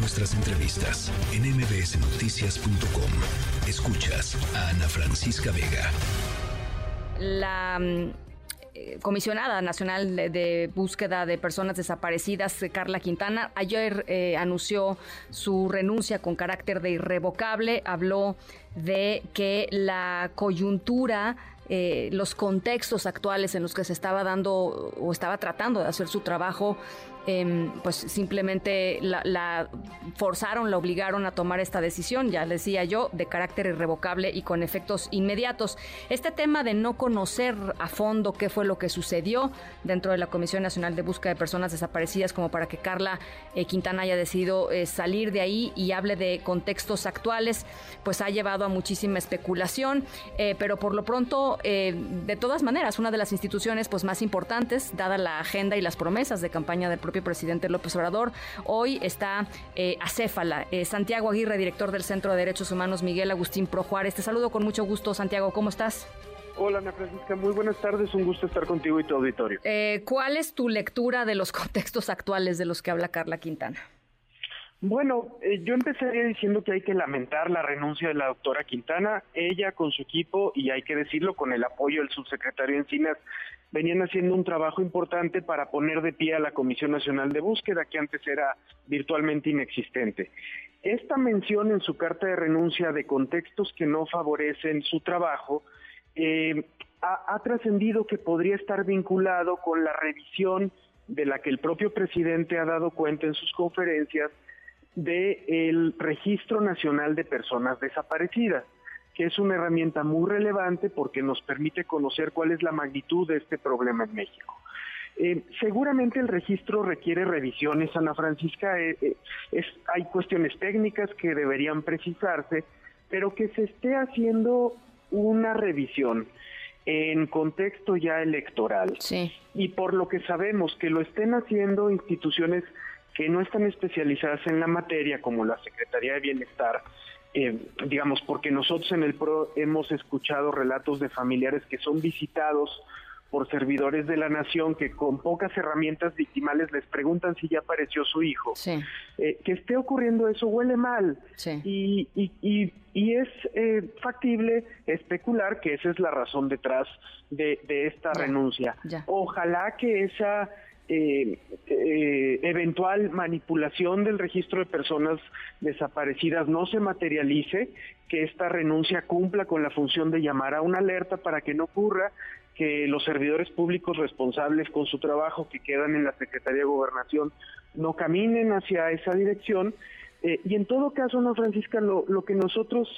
nuestras entrevistas en mbsnoticias.com. Escuchas a Ana Francisca Vega. La mm, eh, comisionada nacional de, búsqueda de personas desaparecidas, Carla Quintana, ayer eh, anunció su renuncia con carácter de irrevocable. Habló de que la coyuntura eh, los contextos actuales en los que se estaba dando o estaba tratando de hacer su trabajo Em, pues simplemente la, forzaron, la obligaron a tomar esta decisión, ya decía yo, de carácter irrevocable y con efectos inmediatos. Este tema de no conocer a fondo qué fue lo que sucedió dentro de la Comisión Nacional de Búsqueda de Personas Desaparecidas, como para que Carla eh, Quintana haya decidido eh, salir de ahí y hable de contextos actuales, pues ha llevado a muchísima especulación, eh, pero por lo pronto, de todas maneras, una de las instituciones pues más importantes, dada la agenda y las promesas de campaña del propio presidente López Obrador. Hoy está eh, acéfala. Eh, Santiago Aguirre, director del Centro de Derechos Humanos, Miguel Agustín Pro Juárez. Te saludo con mucho gusto, Santiago. ¿Cómo estás? Hola Ana Francisca, muy buenas tardes, un gusto estar contigo y tu auditorio. Eh, ¿Cuál es tu lectura de los contextos actuales de los que habla Carla Quintana? Bueno, eh, yo empezaría diciendo que hay que lamentar la renuncia de la doctora Quintana. Ella con su equipo, y hay que decirlo, con el apoyo del subsecretario Encinas, venían haciendo un trabajo importante para poner de pie a la Comisión Nacional de Búsqueda, que antes era virtualmente inexistente. Esta mención en su carta de renuncia de contextos que no favorecen su trabajo eh, ha, ha trascendido que podría estar vinculado con la revisión de la que el propio presidente ha dado cuenta en sus conferencias del Registro Nacional de Personas Desaparecidas, que es una herramienta muy relevante porque nos permite conocer cuál es la magnitud de este problema en México. Eh, seguramente el registro requiere revisiones, Ana Francisca. Eh, eh, es, hay cuestiones técnicas que deberían precisarse, pero que se esté haciendo una revisión en contexto ya electoral. Sí. Y por lo que sabemos que lo estén haciendo instituciones que no están especializadas en la materia, como la Secretaría de Bienestar, eh, digamos, porque nosotros en el PRO hemos escuchado relatos de familiares que son visitados por servidores de la nación que con pocas herramientas victimales les preguntan si ya apareció su hijo. Eh, que esté ocurriendo eso huele mal. Y, y, y, es eh, factible especular que esa es la razón detrás de, esta renuncia. Ojalá que esa eh, eh, eventual manipulación del registro de personas desaparecidas no se materialice, que esta renuncia cumpla con la función de llamar a una alerta para que no ocurra que los servidores públicos responsables con su trabajo que quedan en la Secretaría de Gobernación no caminen hacia esa dirección. Eh, y en todo caso, no, Francisca, lo, lo que nosotros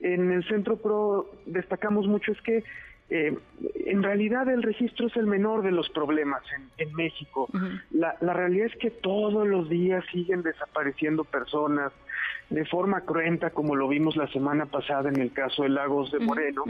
en el Centro PRO destacamos mucho es que eh, en realidad el registro es el menor de los problemas en, México. la, realidad es que todos los días siguen desapareciendo personas de forma cruenta, como lo vimos la semana pasada en el caso de Lagos de Moreno.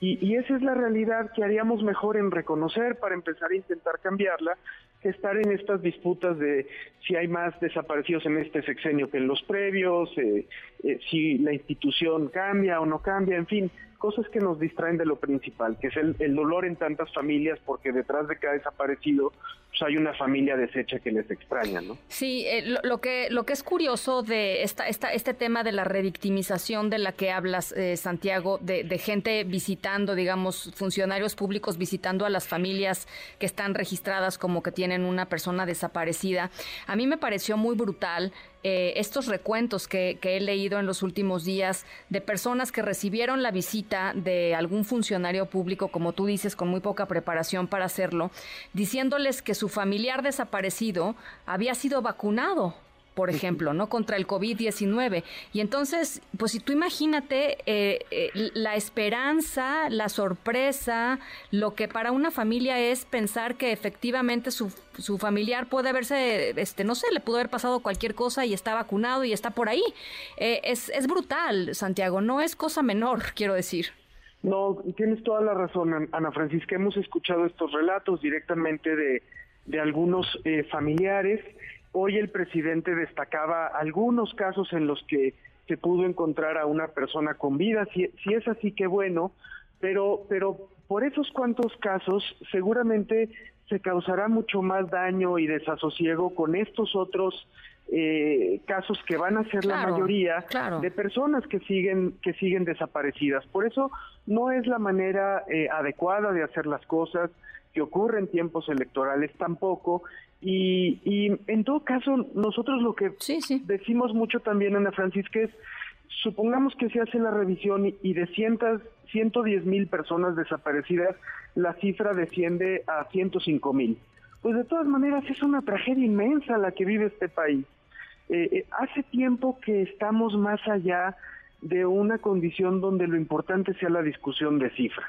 y, y, esa es la realidad que haríamos mejor en reconocer para empezar a intentar cambiarla, que estar en estas disputas de si hay más desaparecidos en este sexenio que en los previos, eh, eh, si la institución cambia o no cambia, en fin cosas que nos distraen de lo principal, que es el, dolor en tantas familias, porque detrás de cada desaparecido pues hay una familia deshecha que les extraña, ¿no? Sí, eh, lo, que lo que es curioso de esta, esta, este tema de la revictimización de la que hablas, eh, Santiago, de, de, gente visitando, digamos, funcionarios públicos visitando a las familias que están registradas como que tienen una persona desaparecida, a mí me pareció muy brutal eh, estos recuentos que, he leído en los últimos días de personas que recibieron la visita de algún funcionario público, como tú dices, con muy poca preparación para hacerlo, diciéndoles que su familiar desaparecido había sido vacunado por ejemplo, ¿no? Contra el COVID-19. Y entonces, pues si tú imagínate eh, eh, la esperanza, la sorpresa, lo que para una familia es pensar que efectivamente su, su familiar puede haberse, este, no sé, le pudo haber pasado cualquier cosa y está vacunado y está por ahí. Eh, es, es brutal, Santiago, no es cosa menor, quiero decir. No, tienes toda la razón, Ana Francisca. Hemos escuchado estos relatos directamente de, de algunos familiares Hoy el presidente destacaba algunos casos en los que se pudo encontrar a una persona con vida. Si, es así, qué bueno, pero, pero por esos cuantos casos seguramente se causará mucho más daño y desasosiego con estos otros eh, casos que van a ser la mayoría de personas que siguen que siguen desaparecidas. Por eso no es la manera eh, adecuada de hacer las cosas que ocurre en tiempos electorales tampoco. Y, y en todo caso, nosotros lo que decimos mucho también, Ana Francisca, es supongamos que se hace la revisión y, y de cientos, 110 mil personas desaparecidas, la cifra desciende a 105 mil. Pues de todas maneras es una tragedia inmensa la que vive este país. Eh, eh, hace tiempo que estamos más allá de una condición donde lo importante sea la discusión de cifras.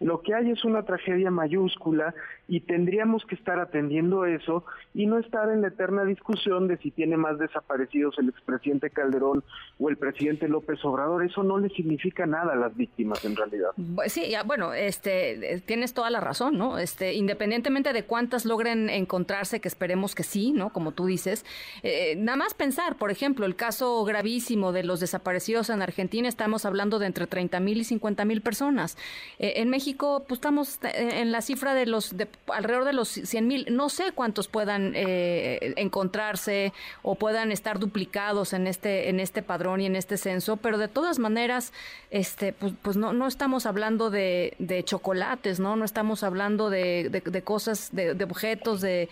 Lo que hay es una tragedia mayúscula y tendríamos que estar atendiendo eso y no estar en la eterna discusión de si tiene más desaparecidos el expresidente Calderón o el presidente López Obrador. Eso no le significa nada a las víctimas en realidad. Sí, bueno, este, eh, tienes toda la razón, ¿no? Este, independientemente de cuántas logren encontrarse, que esperemos que sí, ¿no? Como tú dices, eh, nada más pensar, por ejemplo, el caso gravísimo de los desaparecidos en Argentina, estamos hablando de entre 30 mil y 50 mil personas. Eh, en México, pues estamos en la cifra de los de alrededor de los 100 mil. No sé cuántos puedan eh, encontrarse o puedan estar duplicados en este en este padrón y en este censo, pero de todas maneras, este, pues, pues no, no estamos hablando de, de chocolates, no, no estamos hablando de, de, cosas, de, objetos, de,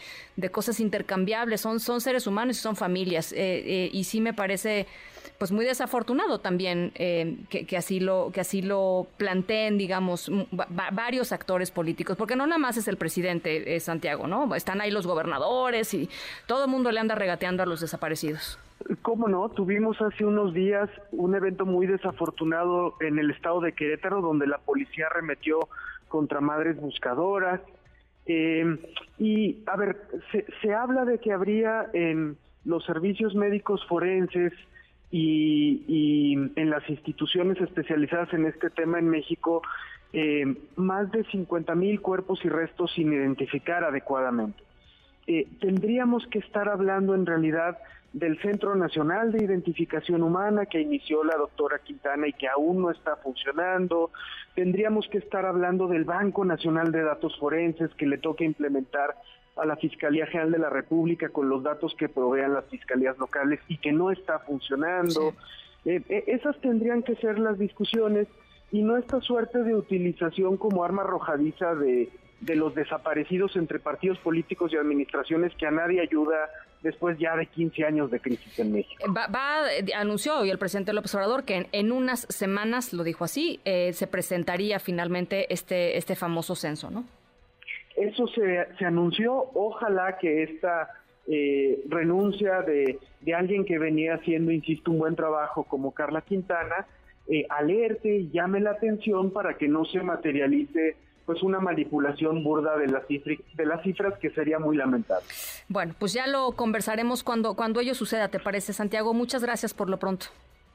cosas intercambiables. Son son seres humanos y son familias. Eh, eh, y sí me parece pues muy desafortunado también eh, que, así lo que así lo planteen digamos varios actores políticos porque no nada más es el presidente eh, Santiago no están ahí los gobernadores y todo el mundo le anda regateando a los desaparecidos ¿Cómo no? Tuvimos hace unos días un evento muy desafortunado en el estado de Querétaro donde la policía arremetió contra madres buscadoras. Eh, y, a ver, se, se habla de que habría en los servicios médicos forenses y, en las instituciones especializadas en este tema en México eh, más de 50 mil cuerpos y restos sin identificar adecuadamente. Eh, tendríamos que estar hablando en realidad del Centro Nacional de Identificación Humana que inició la doctora Quintana y que aún no está funcionando. Tendríamos que estar hablando del Banco Nacional de Datos Forenses que le toca implementar a la Fiscalía General de la República con los datos que provean las fiscalías locales y que no está funcionando. Eh, eh, esas tendrían que ser las discusiones y no esta suerte de utilización como arma arrojadiza de, de los desaparecidos entre partidos políticos y administraciones que a nadie ayuda después ya de 15 años de crisis en México. Va, va anunció hoy el presidente López Obrador que en, unas semanas, lo dijo así, eh, se presentaría finalmente este, este famoso censo, ¿no? Eso se, se anunció, ojalá que esta eh, renuncia de, de, alguien que venía haciendo, insisto, un buen trabajo como Carla Quintana, eh, alerte y llame la atención para que no se materialice pues una manipulación burda de las, de las cifras que sería muy lamentable. Bueno, pues ya lo conversaremos cuando, cuando ello suceda, ¿te parece, Santiago? Muchas gracias por lo pronto.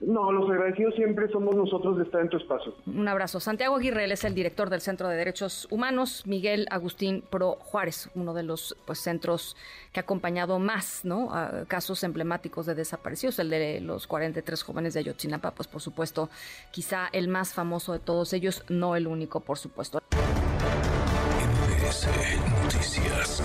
No, los agradecidos siempre somos nosotros de estar en tu espacio. Un abrazo. Santiago Aguirre, él es el director del Centro de Derechos Humanos. Miguel Agustín Pro Juárez, uno de los pues, centros que ha acompañado más ¿no? a casos emblemáticos de desaparecidos, el de los 43 jóvenes de Ayotzinapa, pues por supuesto, quizá el más famoso de todos ellos, no el único, por supuesto. Noticias.